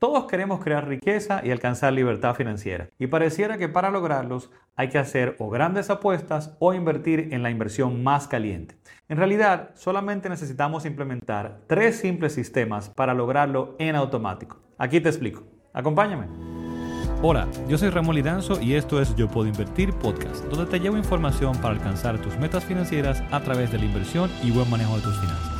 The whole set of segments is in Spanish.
Todos queremos crear riqueza y alcanzar libertad financiera. Y pareciera que para lograrlos hay que hacer o grandes apuestas o invertir en la inversión más caliente. En realidad, solamente necesitamos implementar tres simples sistemas para lograrlo en automático. Aquí te explico. Acompáñame. Hola, yo soy Ramón Lidanzo y esto es Yo Puedo Invertir Podcast, donde te llevo información para alcanzar tus metas financieras a través de la inversión y buen manejo de tus finanzas.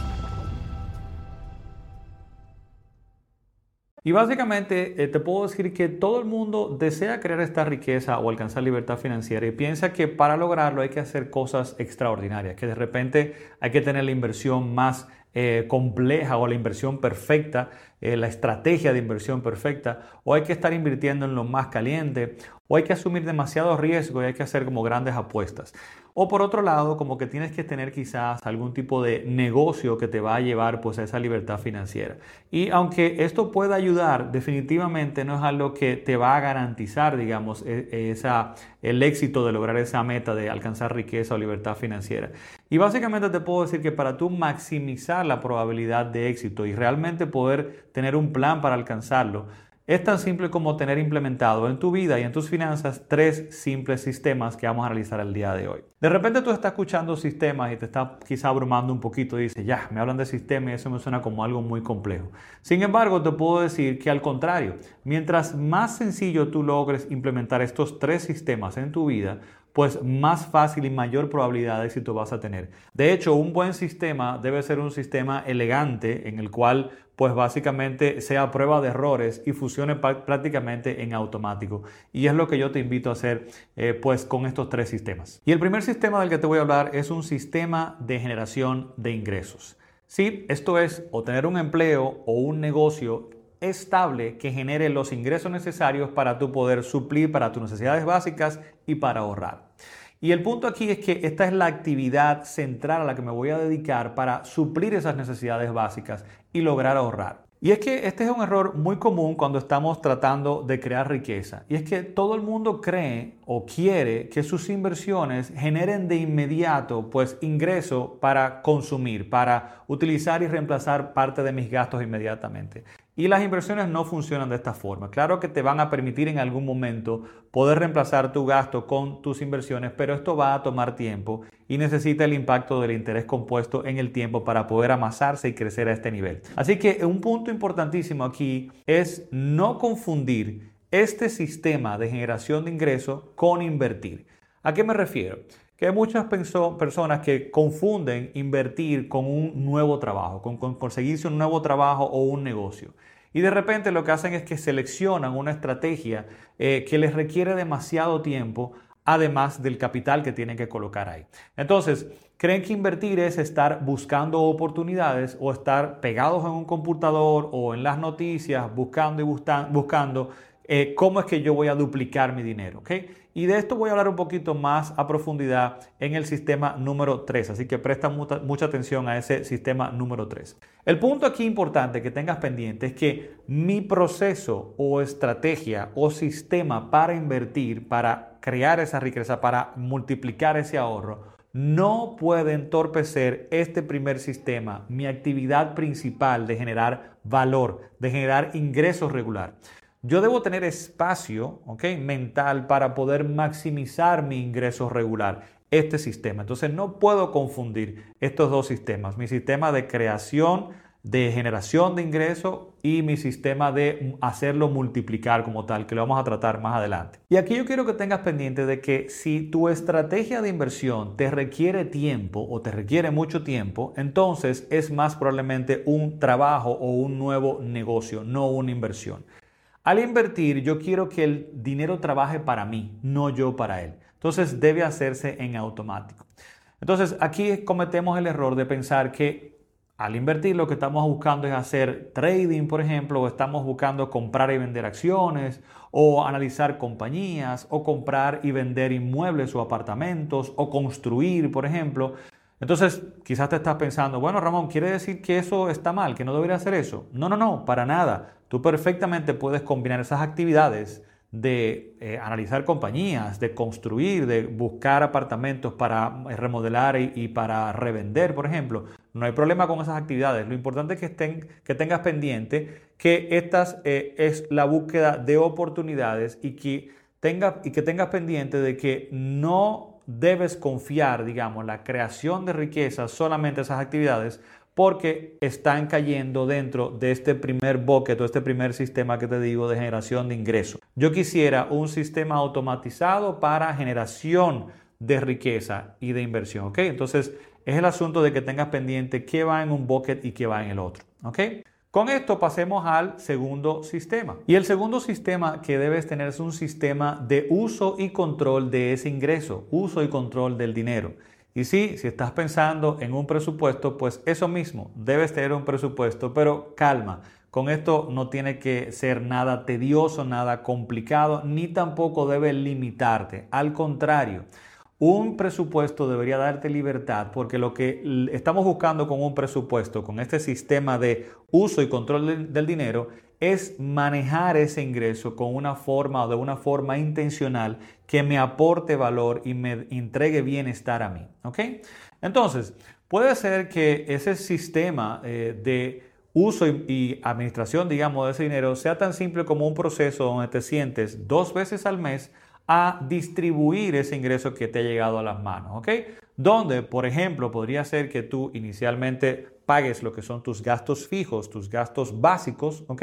Y básicamente eh, te puedo decir que todo el mundo desea crear esta riqueza o alcanzar libertad financiera y piensa que para lograrlo hay que hacer cosas extraordinarias, que de repente hay que tener la inversión más eh, compleja o la inversión perfecta, eh, la estrategia de inversión perfecta, o hay que estar invirtiendo en lo más caliente, o hay que asumir demasiado riesgo y hay que hacer como grandes apuestas. O por otro lado, como que tienes que tener quizás algún tipo de negocio que te va a llevar pues a esa libertad financiera. Y aunque esto pueda ayudar, definitivamente no es algo que te va a garantizar, digamos, e, esa, el éxito de lograr esa meta de alcanzar riqueza o libertad financiera. Y básicamente te puedo decir que para tú maximizar la probabilidad de éxito y realmente poder tener un plan para alcanzarlo, es tan simple como tener implementado en tu vida y en tus finanzas tres simples sistemas que vamos a analizar el día de hoy. De repente tú estás escuchando sistemas y te está quizá abrumando un poquito y dices, ya, me hablan de sistemas y eso me suena como algo muy complejo. Sin embargo, te puedo decir que al contrario, mientras más sencillo tú logres implementar estos tres sistemas en tu vida, pues más fácil y mayor probabilidad de éxito vas a tener. De hecho, un buen sistema debe ser un sistema elegante en el cual pues básicamente sea prueba de errores y funcione prácticamente en automático. Y es lo que yo te invito a hacer eh, pues con estos tres sistemas. Y el primer sistema del que te voy a hablar es un sistema de generación de ingresos. Sí, esto es o tener un empleo o un negocio estable que genere los ingresos necesarios para tu poder suplir para tus necesidades básicas y para ahorrar. Y el punto aquí es que esta es la actividad central a la que me voy a dedicar para suplir esas necesidades básicas y lograr ahorrar. Y es que este es un error muy común cuando estamos tratando de crear riqueza. Y es que todo el mundo cree o quiere que sus inversiones generen de inmediato pues ingreso para consumir, para utilizar y reemplazar parte de mis gastos inmediatamente. Y las inversiones no funcionan de esta forma. Claro que te van a permitir en algún momento poder reemplazar tu gasto con tus inversiones, pero esto va a tomar tiempo y necesita el impacto del interés compuesto en el tiempo para poder amasarse y crecer a este nivel. Así que un punto importantísimo aquí es no confundir este sistema de generación de ingresos con invertir. ¿A qué me refiero? Que hay muchas personas que confunden invertir con un nuevo trabajo, con, conseguirse un nuevo trabajo o un negocio. Y de repente lo que hacen es que seleccionan una estrategia eh, que les requiere demasiado tiempo, además del capital que tienen que colocar ahí. Entonces, creen que invertir es estar buscando oportunidades o estar pegados en un computador o en las noticias buscando y buscando eh, cómo es que yo voy a duplicar mi dinero. Y de esto voy a hablar un poquito más a profundidad en el sistema número 3, así que presta mucha, atención a ese sistema número 3. El punto aquí importante que tengas pendiente es que mi proceso o estrategia o sistema para invertir, para crear esa riqueza, para multiplicar ese ahorro, no puede entorpecer este primer sistema, mi actividad principal de generar valor, de generar ingresos regular. Yo debo tener espacio mental para poder maximizar mi ingreso regular, este sistema. Entonces no puedo confundir estos dos sistemas, mi sistema de creación, de generación de ingresos y mi sistema de hacerlo multiplicar como tal, que lo vamos a tratar más adelante. Y aquí yo quiero que tengas pendiente de que si tu estrategia de inversión te requiere tiempo o te requiere mucho tiempo, entonces es más probablemente un trabajo o un nuevo negocio, no una inversión. Al invertir, yo quiero que el dinero trabaje para mí, no yo para él. Entonces debe hacerse en automático. Entonces aquí cometemos el error de pensar que al invertir lo que estamos buscando es hacer trading, por ejemplo, o estamos buscando comprar y vender acciones, o analizar compañías, o comprar y vender inmuebles o apartamentos, o construir, por ejemplo. Entonces, quizás te estás pensando, bueno, Ramón, ¿quiere decir que eso está mal, que no debería hacer eso? No, no, no, para nada. Tú perfectamente puedes combinar esas actividades de eh, analizar compañías, de construir, de buscar apartamentos para remodelar y, para revender, por ejemplo. No hay problema con esas actividades. Lo importante es que, estén, que tengas pendiente que esta eh, es la búsqueda de oportunidades y que, y que tengas pendiente de que no debes confiar, digamos, la creación de riqueza solamente esas actividades porque están cayendo dentro de este primer bucket o este primer sistema que te digo de generación de ingresos. Yo quisiera un sistema automatizado para generación de riqueza y de inversión, ¿ok? Entonces es el asunto de que tengas pendiente qué va en un bucket y qué va en el otro, ¿ok? Con esto pasemos al segundo sistema. Y el segundo sistema que debes tener es un sistema de uso y control de ese ingreso, uso y control del dinero. Y sí, si estás pensando en un presupuesto, pues eso mismo, debes tener un presupuesto, pero calma. Con esto no tiene que ser nada tedioso, nada complicado, ni tampoco debe limitarte. Al contrario, un presupuesto debería darte libertad porque lo que estamos buscando con un presupuesto, con este sistema de uso y control del dinero, es manejar ese ingreso con una forma o de una forma intencional que me aporte valor y me entregue bienestar a mí. Entonces, puede ser que ese sistema eh, de uso y, y, administración, digamos, de ese dinero sea tan simple como un proceso donde te sientes dos veces al mes a distribuir ese ingreso que te ha llegado a las manos, ¿ok? Donde, por ejemplo, podría ser que tú inicialmente pagues lo que son tus gastos fijos, tus gastos básicos, ¿ok?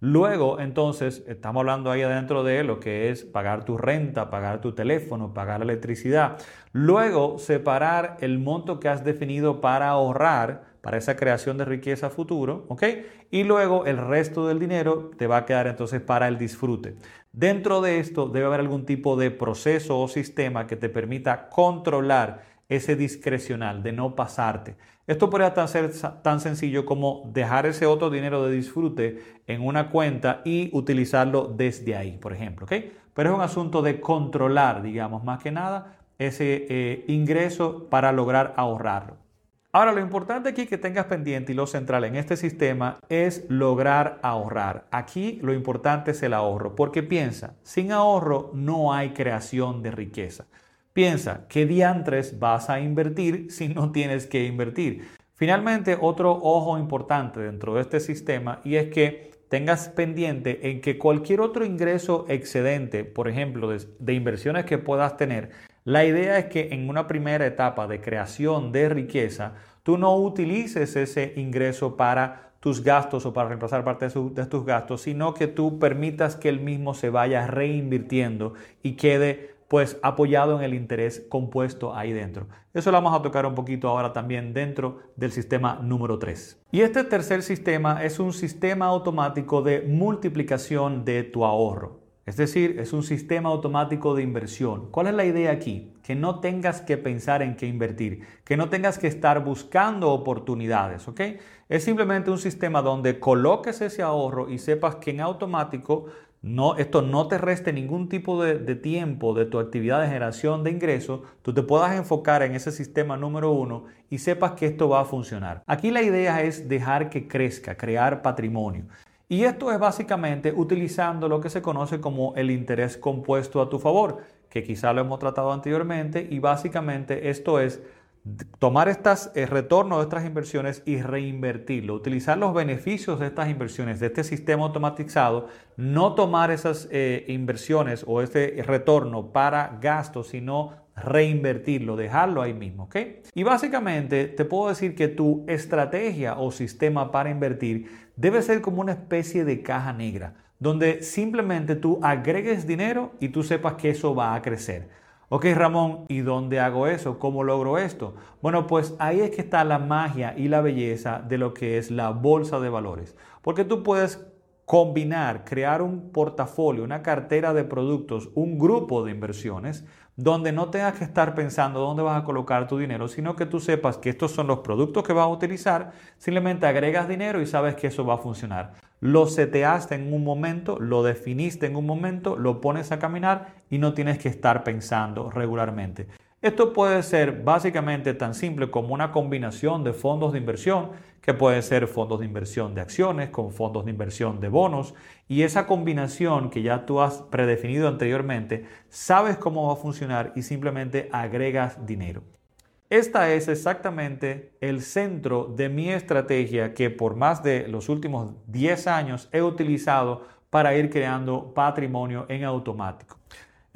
Luego, entonces, estamos hablando ahí adentro de lo que es pagar tu renta, pagar tu teléfono, pagar la electricidad. Luego, separar el monto que has definido para ahorrar para esa creación de riqueza futuro, ¿ok? Y luego el resto del dinero te va a quedar entonces para el disfrute. Dentro de esto debe haber algún tipo de proceso o sistema que te permita controlar ese discrecional, de no pasarte. Esto podría ser tan sencillo como dejar ese otro dinero de disfrute en una cuenta y utilizarlo desde ahí, por ejemplo. ¿okay? Pero es un asunto de controlar, digamos, más que nada, ese eh, ingreso para lograr ahorrarlo. Ahora, lo importante aquí que tengas pendiente y lo central en este sistema es lograr ahorrar. Aquí lo importante es el ahorro, porque piensa, sin ahorro no hay creación de riqueza. Piensa, ¿qué diantres vas a invertir si no tienes que invertir? Finalmente, otro ojo importante dentro de este sistema y es que tengas pendiente en que cualquier otro ingreso excedente, por ejemplo, de, de, inversiones que puedas tener, la idea es que en una primera etapa de creación de riqueza, tú no utilices ese ingreso para tus gastos o para reemplazar parte de, tus gastos, sino que tú permitas que el mismo se vaya reinvirtiendo y quede pues apoyado en el interés compuesto ahí dentro. Eso lo vamos a tocar un poquito ahora también dentro del sistema número 3. Y este tercer sistema es un sistema automático de multiplicación de tu ahorro. Es decir, es un sistema automático de inversión. ¿Cuál es la idea aquí? Que no tengas que pensar en qué invertir, que no tengas que estar buscando oportunidades, ¿ok? Es simplemente un sistema donde coloques ese ahorro y sepas que en automático esto no te reste ningún tipo de, de, tiempo de tu actividad de generación de ingresos, tú te puedas enfocar en ese sistema número uno y sepas que esto va a funcionar. Aquí la idea es dejar que crezca, crear patrimonio. Y esto es básicamente utilizando lo que se conoce como el interés compuesto a tu favor, que quizá lo hemos tratado anteriormente y básicamente esto es tomar estas eh, retornos de estas inversiones y reinvertirlo, utilizar los beneficios de estas inversiones, de este sistema automatizado, no tomar esas eh, inversiones o ese retorno para gastos, sino reinvertirlo, dejarlo ahí mismo, ¿ok? Y básicamente te puedo decir que tu estrategia o sistema para invertir debe ser como una especie de caja negra, donde simplemente tú agregues dinero y tú sepas que eso va a crecer. Ok, Ramón, ¿y dónde hago eso? ¿Cómo logro esto? Bueno, pues ahí es que está la magia y la belleza de lo que es la bolsa de valores. Porque tú puedes combinar, crear un portafolio, una cartera de productos, un grupo de inversiones, donde no tengas que estar pensando dónde vas a colocar tu dinero, sino que tú sepas que estos son los productos que vas a utilizar, simplemente agregas dinero y sabes que eso va a funcionar lo seteaste en un momento, lo definiste en un momento, lo pones a caminar y no tienes que estar pensando regularmente. Esto puede ser básicamente tan simple como una combinación de fondos de inversión, que puede ser fondos de inversión de acciones con fondos de inversión de bonos, y esa combinación que ya tú has predefinido anteriormente, sabes cómo va a funcionar y simplemente agregas dinero. Esta es exactamente el centro de mi estrategia que por más de los últimos 10 años he utilizado para ir creando patrimonio en automático.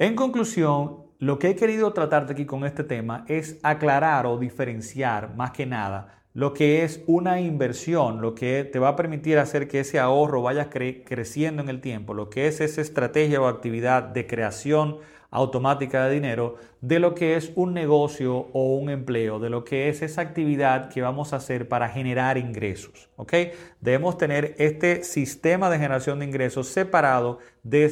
En conclusión, lo que he querido tratarte aquí con este tema es aclarar o diferenciar más que nada lo que es una inversión, lo que te va a permitir hacer que ese ahorro vaya creciendo en el tiempo, lo que es esa estrategia o actividad de creación automática de dinero, de lo que es un negocio o un empleo, de lo que es esa actividad que vamos a hacer para generar ingresos. ¿ok? Debemos tener este sistema de generación de ingresos separado de,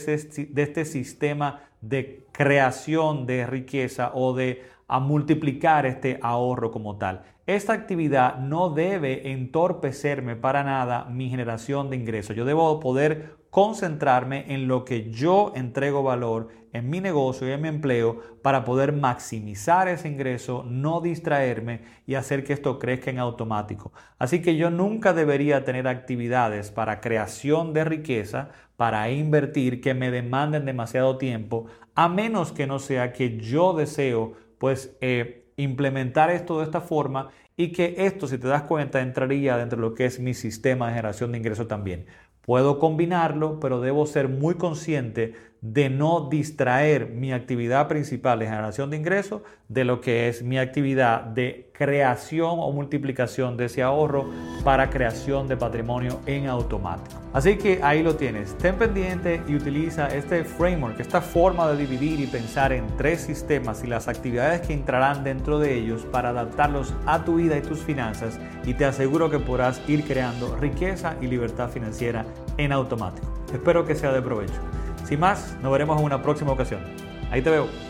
de este sistema de creación de riqueza o de a multiplicar este ahorro como tal. Esta actividad no debe entorpecerme para nada mi generación de ingresos. Yo debo poder concentrarme en lo que yo entrego valor en mi negocio y en mi empleo para poder maximizar ese ingreso, no distraerme y hacer que esto crezca en automático. Así que yo nunca debería tener actividades para creación de riqueza, para invertir que me demanden demasiado tiempo, a menos que no sea que yo deseo pues eh, implementar esto de esta forma y que esto, si te das cuenta, entraría dentro de lo que es mi sistema de generación de ingresos también. Puedo combinarlo, pero debo ser muy consciente de no distraer mi actividad principal de generación de ingresos de lo que es mi actividad de creación o multiplicación de ese ahorro para creación de patrimonio en automático. Así que ahí lo tienes. Ten pendiente y utiliza este framework, esta forma de dividir y pensar en tres sistemas y las actividades que entrarán dentro de ellos para adaptarlos a tu vida y tus finanzas y te aseguro que podrás ir creando riqueza y libertad financiera en automático. Espero que sea de provecho. Sin más, nos veremos en una próxima ocasión. Ahí te veo.